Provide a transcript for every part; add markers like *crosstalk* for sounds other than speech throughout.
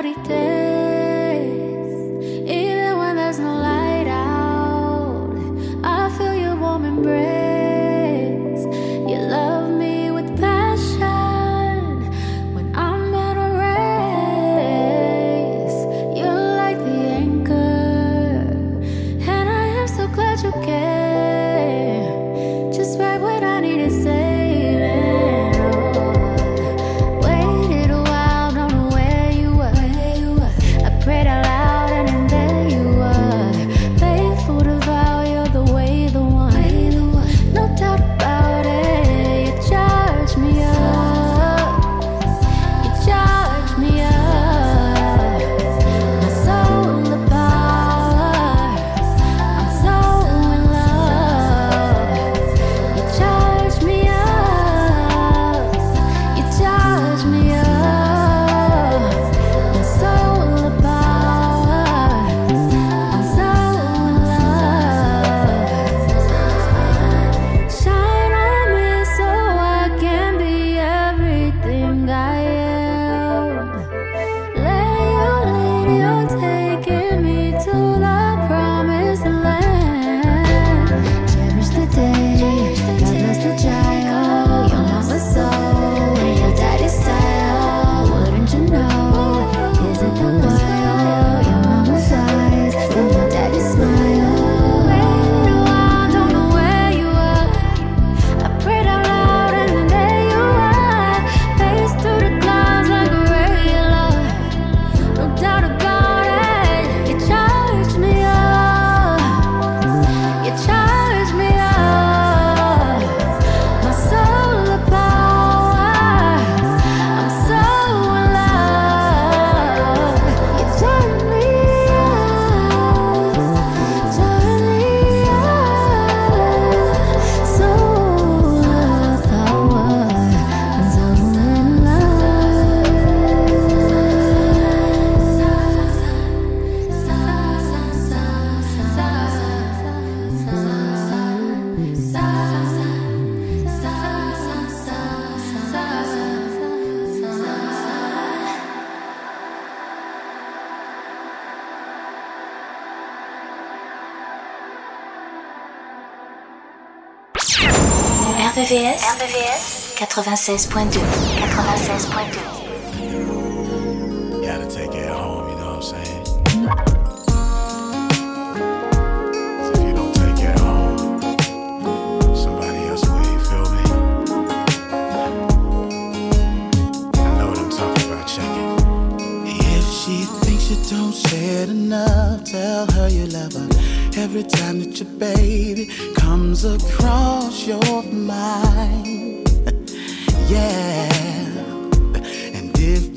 ahorita. 96.2. 96.2.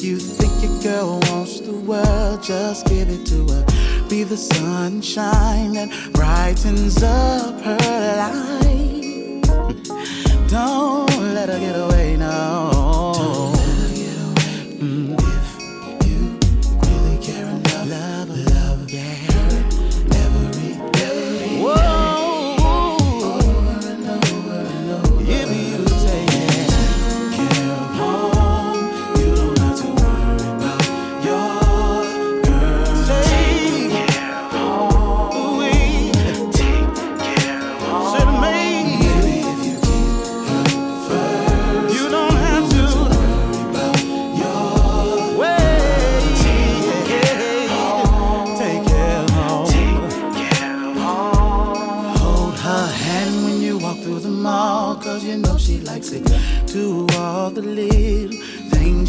you think your girl wants the world, just give it to her. Be the sunshine that brightens up her life. *laughs* Don't let her get away, no.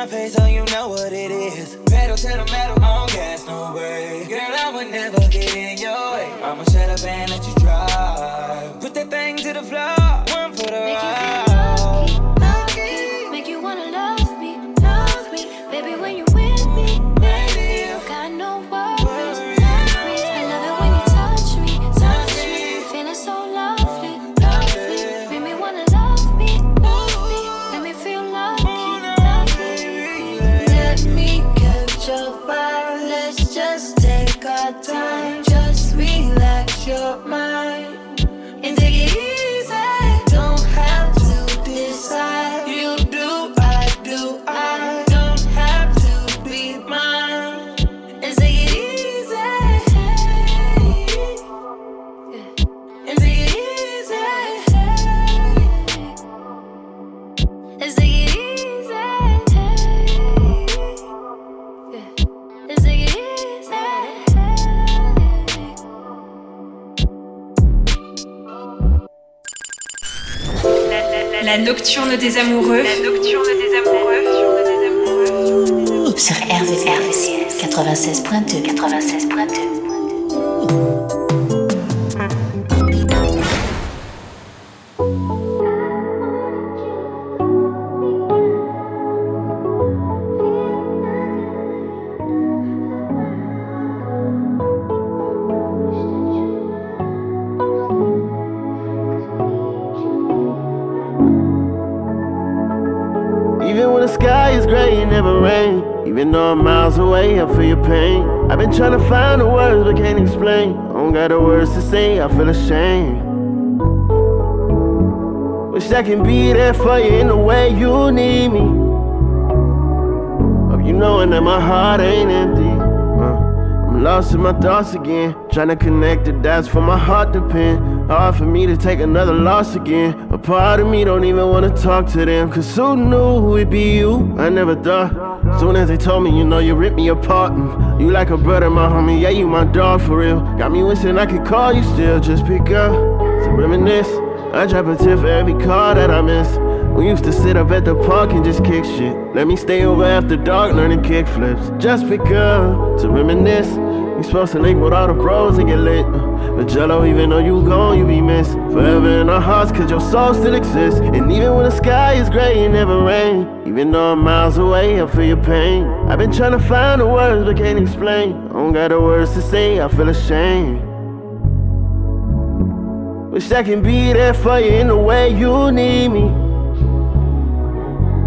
my face, so you know what it is. Pedal to the metal, on gas, no way. Girl, I would never get in your way. I'ma shut up and let you drive. Put that thing to the floor, one for the ride. Nocturne des amoureux. La nocturne des amoureux. Sur RVRVCS 96.2 96.2 feel your pain. I've been trying to find the words but can't explain. I don't got the words to say, I feel ashamed. Wish I can be there for you in the way you need me. Hope you knowing that my heart ain't empty. Uh, I'm lost in my thoughts again. Trying to connect the dots for my heart to pin. Hard for me to take another loss again. A part of me don't even wanna talk to them. Cause who knew it'd be you? I never thought. Soon as they told me, you know, you ripped me apart. Mm, You like a brother, my homie. Yeah, you my dog for real. Got me wishing I could call you still. Just pick up to reminisce. I drop a tip for every call that I miss. We used to sit up at the park and just kick shit. Let me stay over after dark learning kick flips. Just pick up to reminisce. We supposed to link with all the bros and get lit. uh, But Jello, even though you gone, you be missed. Forever in our hearts, cause your soul still exists. And even when the sky is gray, it never rain. Even though I'm miles away, I feel your pain. I've been trying to find the words, but can't explain. I don't got the words to say, I feel ashamed. Wish I can be there for you in the way you need me.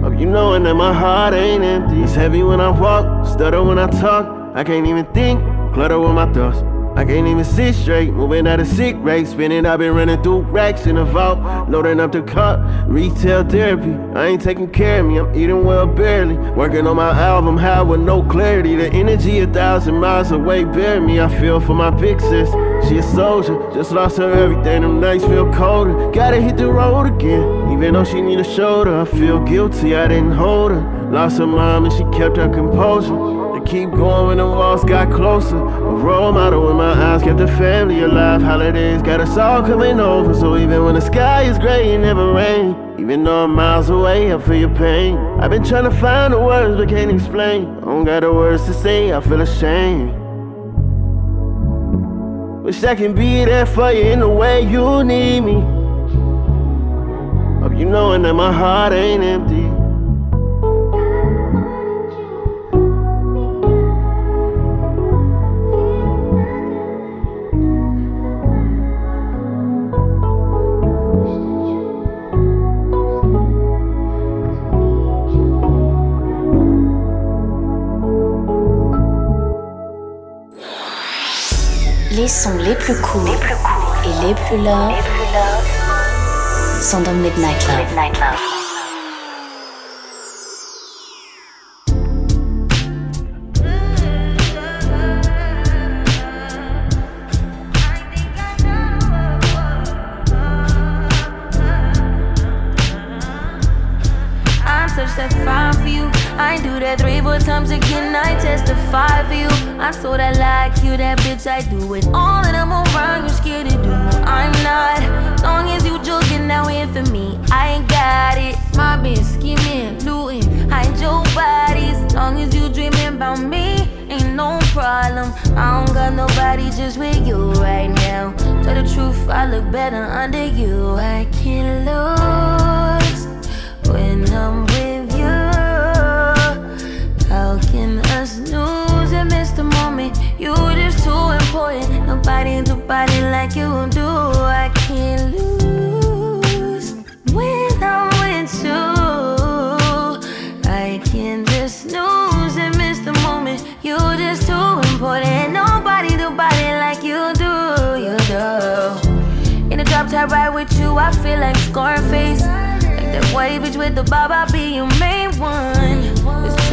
Hope you knowing that my heart ain't empty. It's heavy when I walk, stutter when I talk. I can't even think, clutter with my thoughts. I can't even sit straight, moving at a sick rate. Spinning, I've been running through racks in the vault, loading up the car. Retail therapy, I ain't taking care of me. I'm eating well barely, working on my album high with no clarity. The energy a thousand miles away, bear me. I feel for my big sis. She a soldier, just lost her everything. Them nights feel colder. Gotta hit the road again. Even though she need a shoulder, I feel guilty. I didn't hold her. Lost her mom and she kept her composure. Keep going when the walls got closer. A role model in my eyes kept the family alive. Holidays got us all coming over. So even when the sky is gray, it never rain. Even though I'm miles away, I feel your pain. I've been trying to find the words but can't explain. I don't got the words to say, I feel ashamed. Wish I can be there for you in the way you need me. Hope you knowing that my heart ain't empty. Les sons les plus courts et les plus love sont dans Midnight Love. I I so that like you, that bitch. I do it all, and I'm around. You scared to do. I'm not. Long as you joking now in for me, I ain't got it. My bitch scheming, looting, hide your bodies. Long as you dreaming about me, ain't no problem. I don't got nobody just with you right now. Tell the truth, I look better under you. I can't lose when I'm with you. How can I snooze miss the moment? You just too important. Nobody do body like you do. I can't lose when I'm with you. I can just snooze and miss the moment. You just too important. Nobody do body like you do. You do. In a drop top ride with you, I feel like Scarface. Like that white bitch with the bob, I'll be your main one.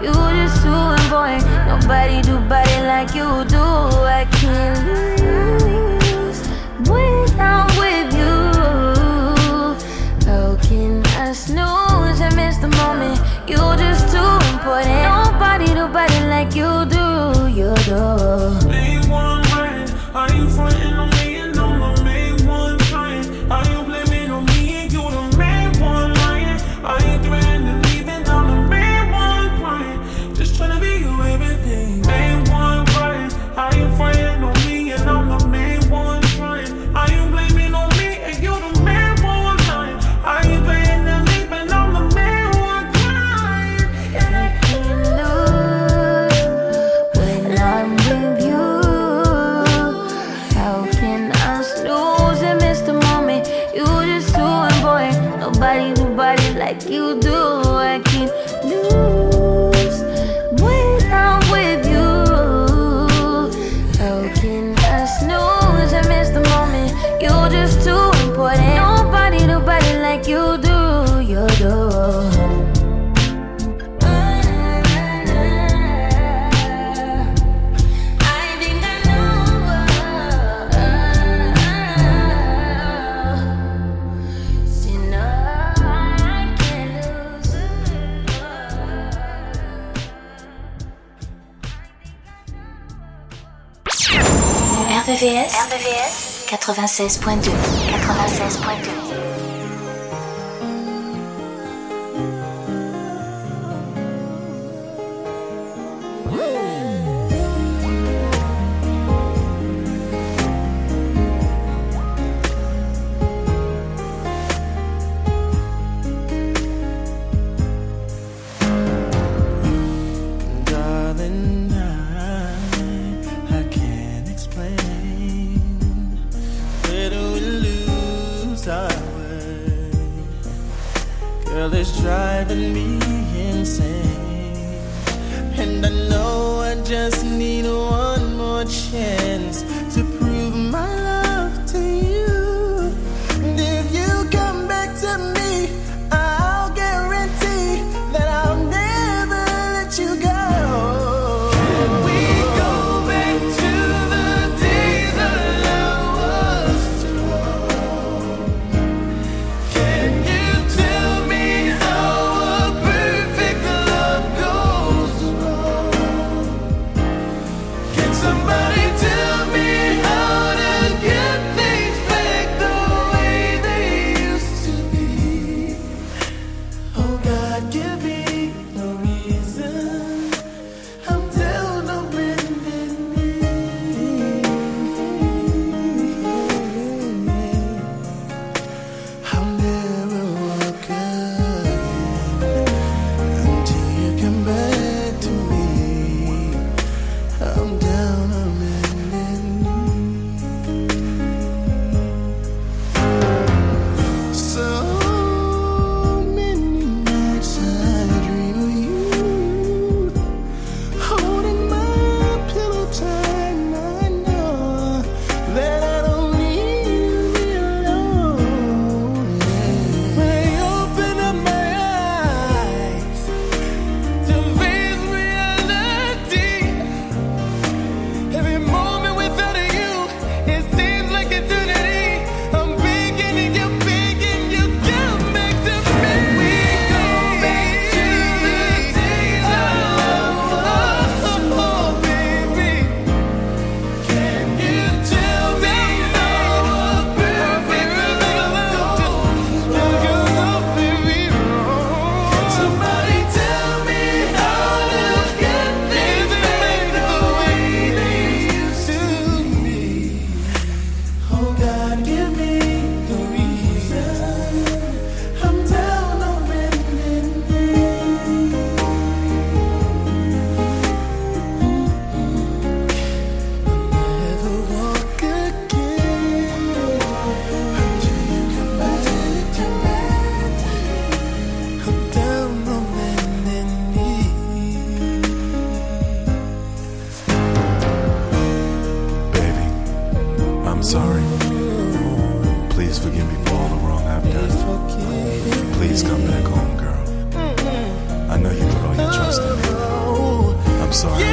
You just too boy. Nobody do body like you do. I can't lose when I'm with you. How can I snooze and miss the moment? You just too important. Nobody do body like you do. You do. Are you frontin' RVVS, RVVS 96.2 96.2 sorry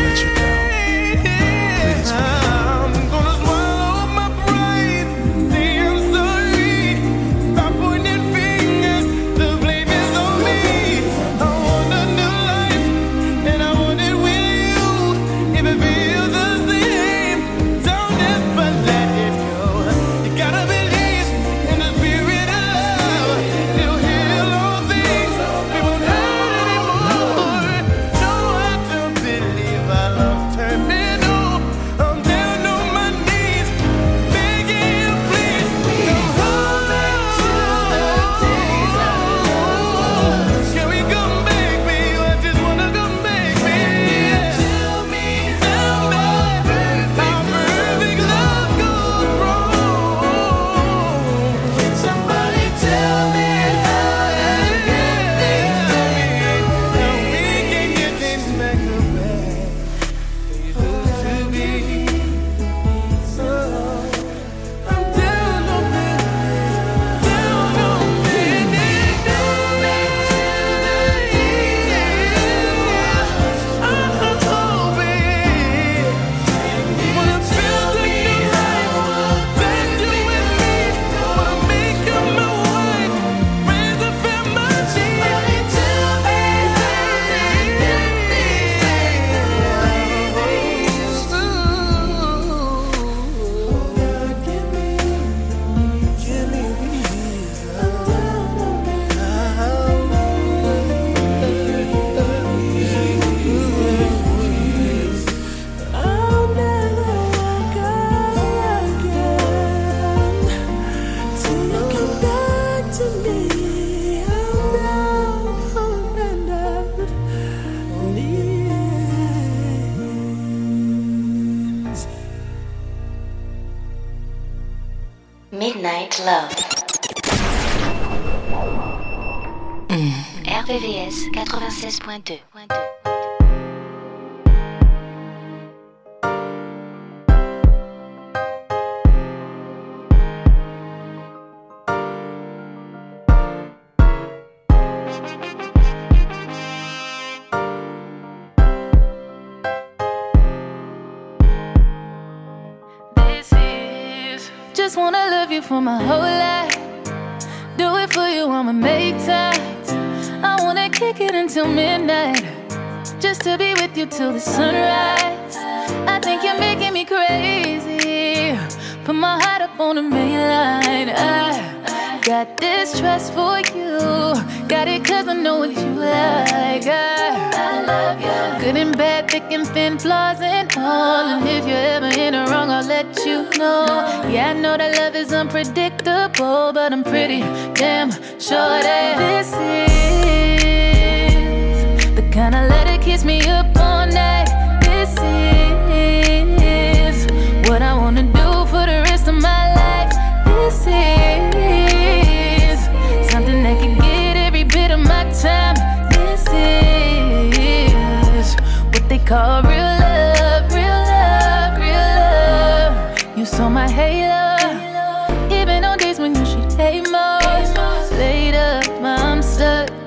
96.2. This is just wanna love you for my whole life. Do it for you, I'ma make time. I wanna kick it until midnight, just to be with you till the sunrise. I think you're making me crazy. Put my heart up on the main line. I got this trust for you. Got it cause I know what you like. I, I love you. Good and bad, thick and thin, flaws and all. And if you're ever in the wrong, I'll let you know. Yeah, I know that love is unpredictable, but I'm pretty damn sure that this is me up all night. This is what I wanna do for the rest of my life. This is something that can get every bit of my time. This is what they call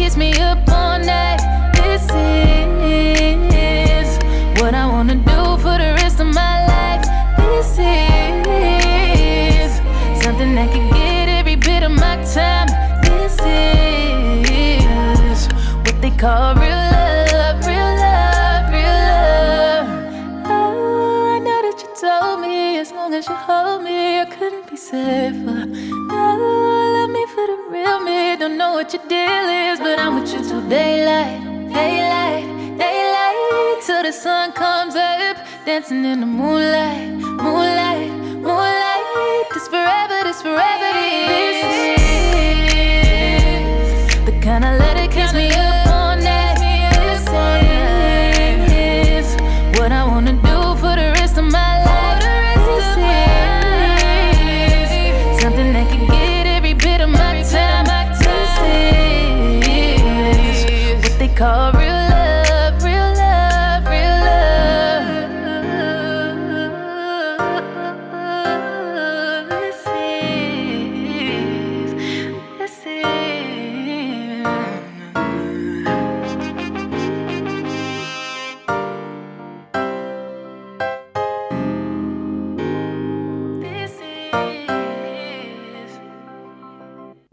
kiss me up all night. This is what I wanna do for the rest of my life. This is something that can get every bit of my time. This is what they call real love, real love, real love. Oh, I know that you told me as long as you hold me, I couldn't be safer. Oh, love me for the real me. Don't know what your deal the sun comes up, dancing in the moonlight, moonlight, moonlight. This forever, this forever,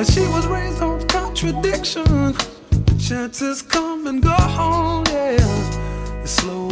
And she was raised on contradiction. The chances come and go, yeah. It's slow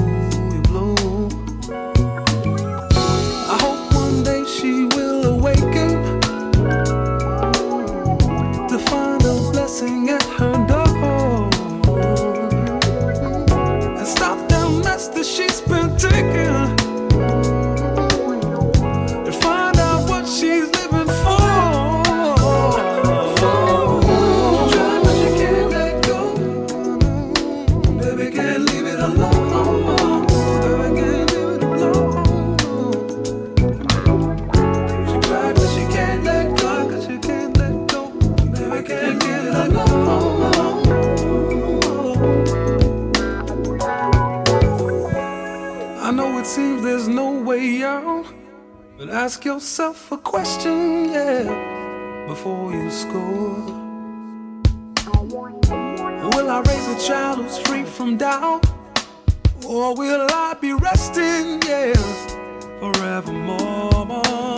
Ask yourself a question, yeah, before you score. Will I raise a child who's free from doubt? Or will I be resting, yeah, forevermore?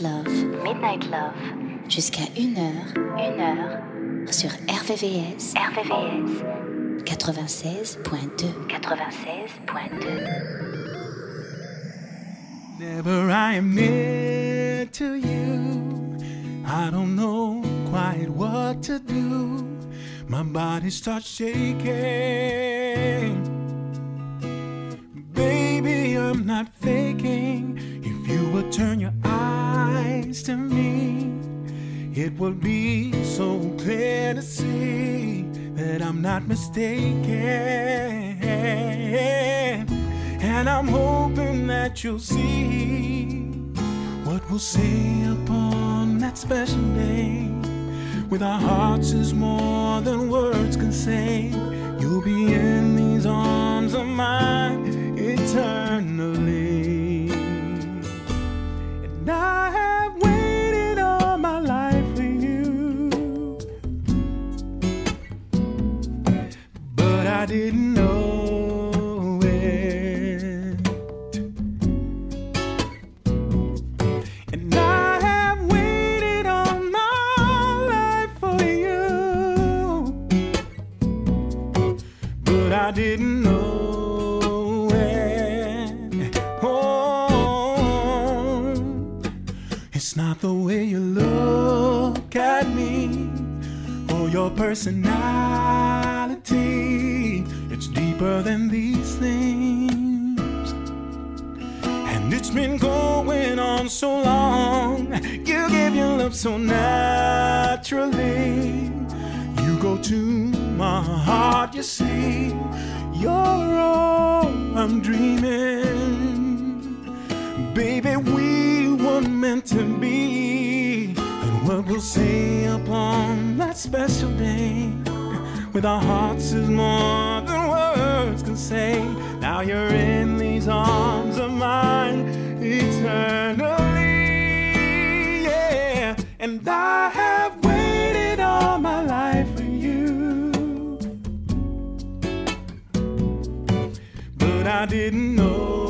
Midnight Love, Midnight Love, jusqu'à 1h, 1h, sur RVVS, RVVS, 96.2, 96.2. Whenever I am near to you, I don't know quite what to do. My body starts shaking. Mistaken. And I'm hoping that you'll see what we'll say upon that special day. With our hearts is more than words can say. You'll be in these arms of mine eternally. I didn't know it. And I have waited all my life for you. But I didn't know it. Oh, it's not the way you look at me or your personality. Deeper than these things. And it's been going on so long. You give your love so naturally. You go to my heart, you see. You're all I'm dreaming. Baby, we were meant to be. And what we'll say upon that special day with our hearts is more say. Now you're in these arms of mine eternally, yeah. And I have waited all my life for you, but I didn't know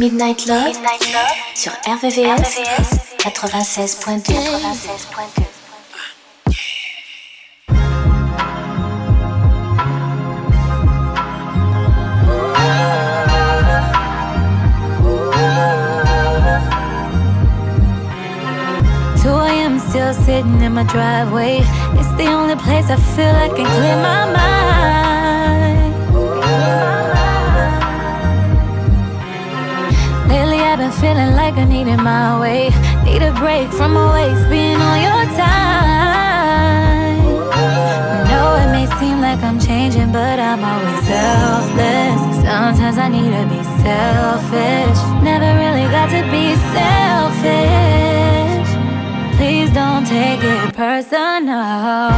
Midnight Love, sur RVVS, 96.2. 96.2. Two a.m. still sitting in my driveway. It's the only place I feel I can clear my mind. Feeling like I need it my way. Need a break from always being on your time. No, it may seem like I'm changing, but I'm always selfless. Sometimes I need to be selfish. Never really got to be selfish. Please don't take it personal.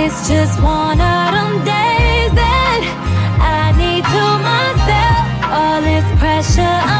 It's just one of them days that I need to myself. All this pressure I'm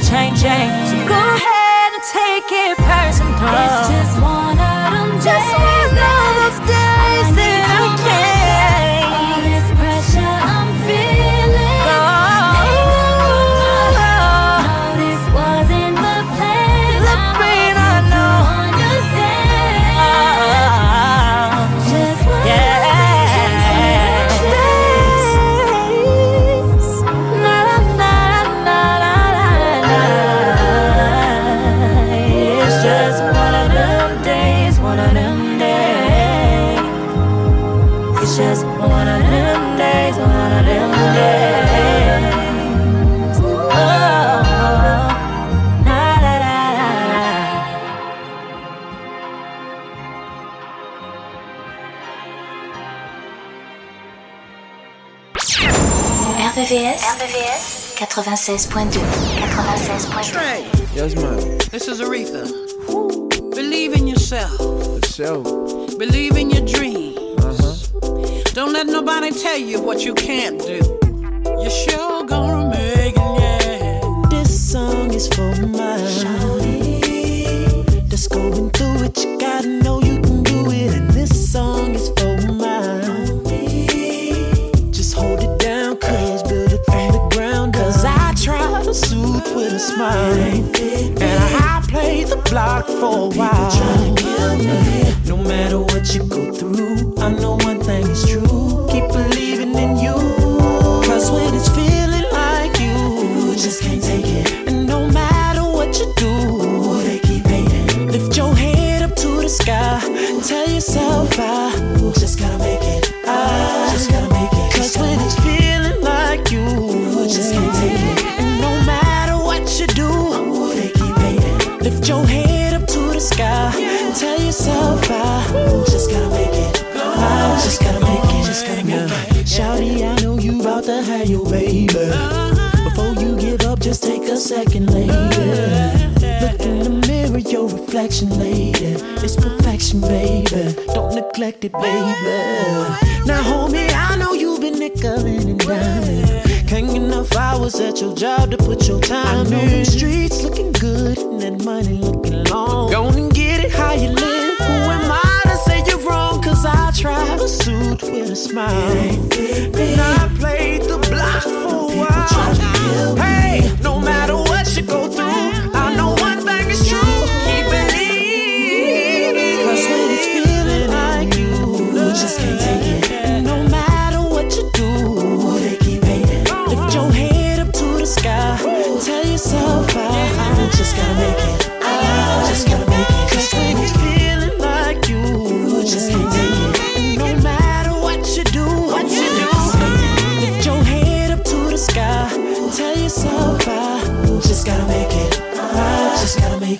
you changing. So go ahead and take it personal. It's just one of them days. 96.2. 96.2. Yes, man. This is Aretha. Believe in yourself. For sure. Believe in your dreams. Uh-huh. Don't let nobody tell you what you can't do. You're sure gonna make it, yeah. This song is for my shawty that's going through it. You gotta know smile, and I play the block for a while. No matter what you go through, I know one thing is true. Have your baby. Before you give up, just take a second, lady. Look in the mirror, your reflection, lady. It's perfection, baby. Don't neglect it, baby. Now, homie, I know you've been nickeling and diming. Can't get enough hours at your job to put your time I know in. them streets looking good and that money looking long. Go and get it how you live. Cause I try to soothe with a smile. And I played the block for a while. Hey, no matter what you go through,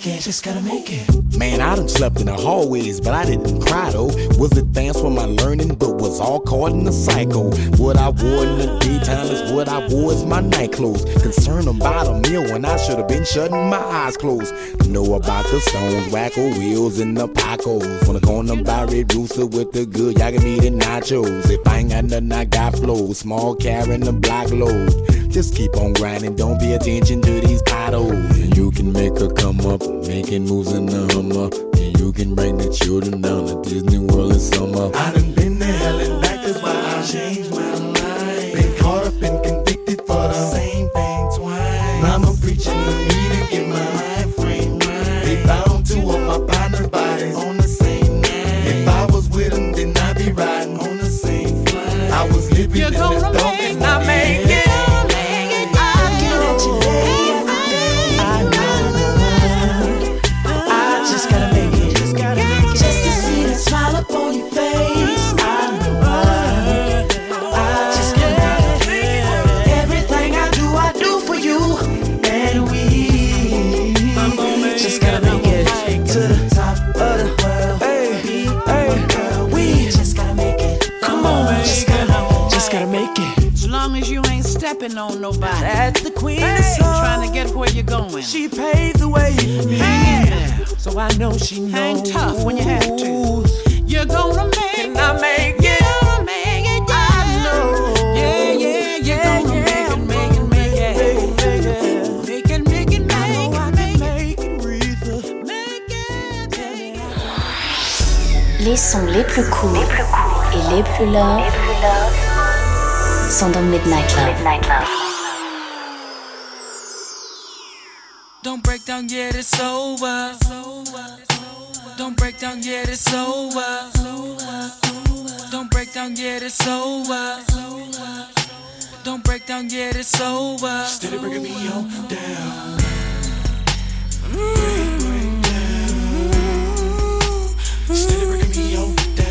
make it. Just gotta make it. Man, I done slept in the hallways, but I didn't cry though. Was advanced for my learning, but was all caught in the cycle. What I wore in the daytime is what I wore as my night clothes. Concerned about a meal when I should have been shutting my eyes closed. Know about the stones, wacko wheels, and the pacos. On the corner by Red Rooster with the good yaga meat and nachos. If I ain't got nothing, I got flow. Small car in the block load. Just keep on grinding, don't pay attention to these potholes. And you can make her come up, making moves in the Hummer. And you can bring the children down to Disney World in summer. I done been there, hell and back, that's why I changed my on nobody. That's the queen Hey, of soul. trying to get where you're going. She paved the way for me. Hang in there. So I know she knows. Hang tough when you have to. You're gonna make Can I make it? You're gonna make it, yeah. I know. Yeah, yeah, you're gonna make it, make it, make it. Make it, make it, make it, make it. Les sons les plus courts et les plus love sont dans Midnight Love. Don't break down yet, it's over. Don't break down yet, it's over. Don't break down yet, it's over. Don't break down yet, it's over. Steady bringing me on down. Mm-hmm. Steady bringing me on down.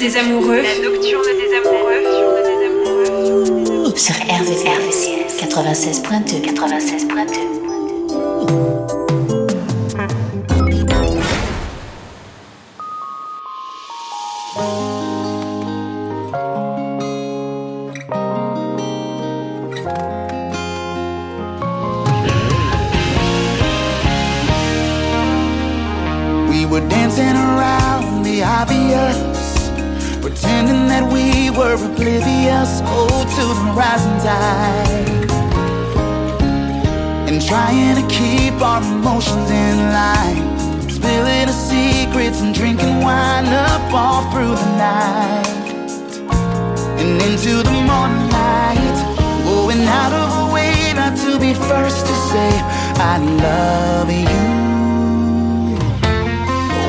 Des amoureux. I love you.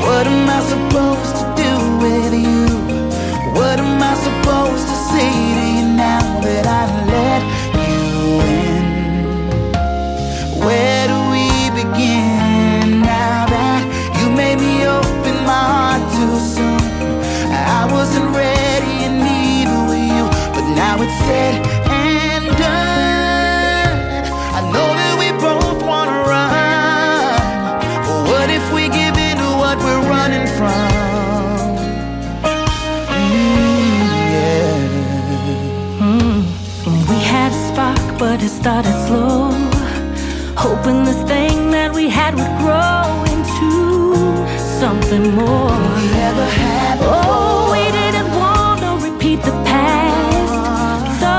What am I supposed something more never had before. Oh, we didn't want to repeat the past. So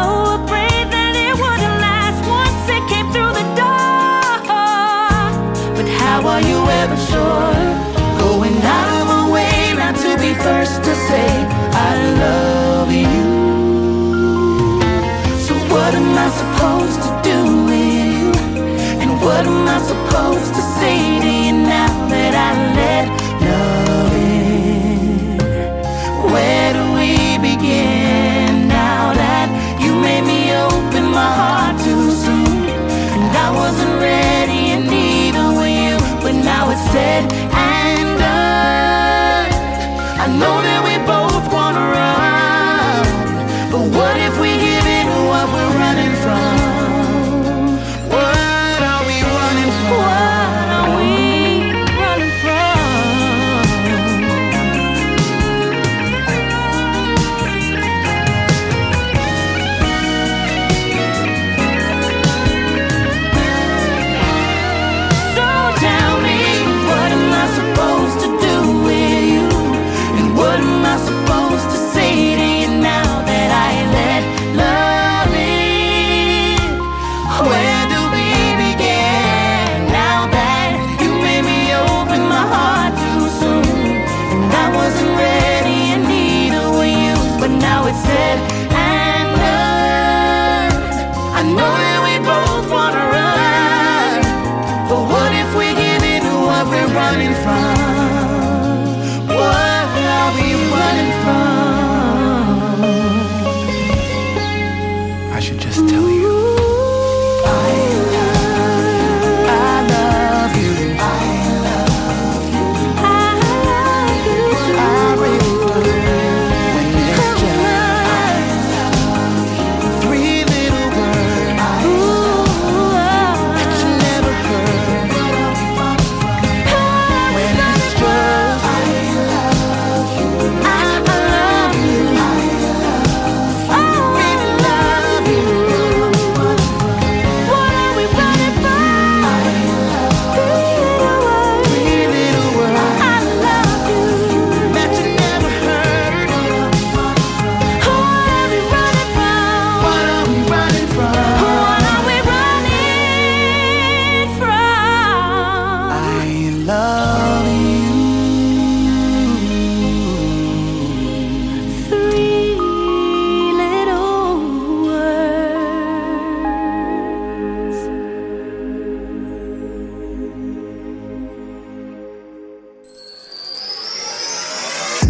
afraid that it wouldn't last once it came through the door. But how are you ever sure? Going out of our way not to be first to say, I love you. So what am I supposed to do with you? And what am I supposed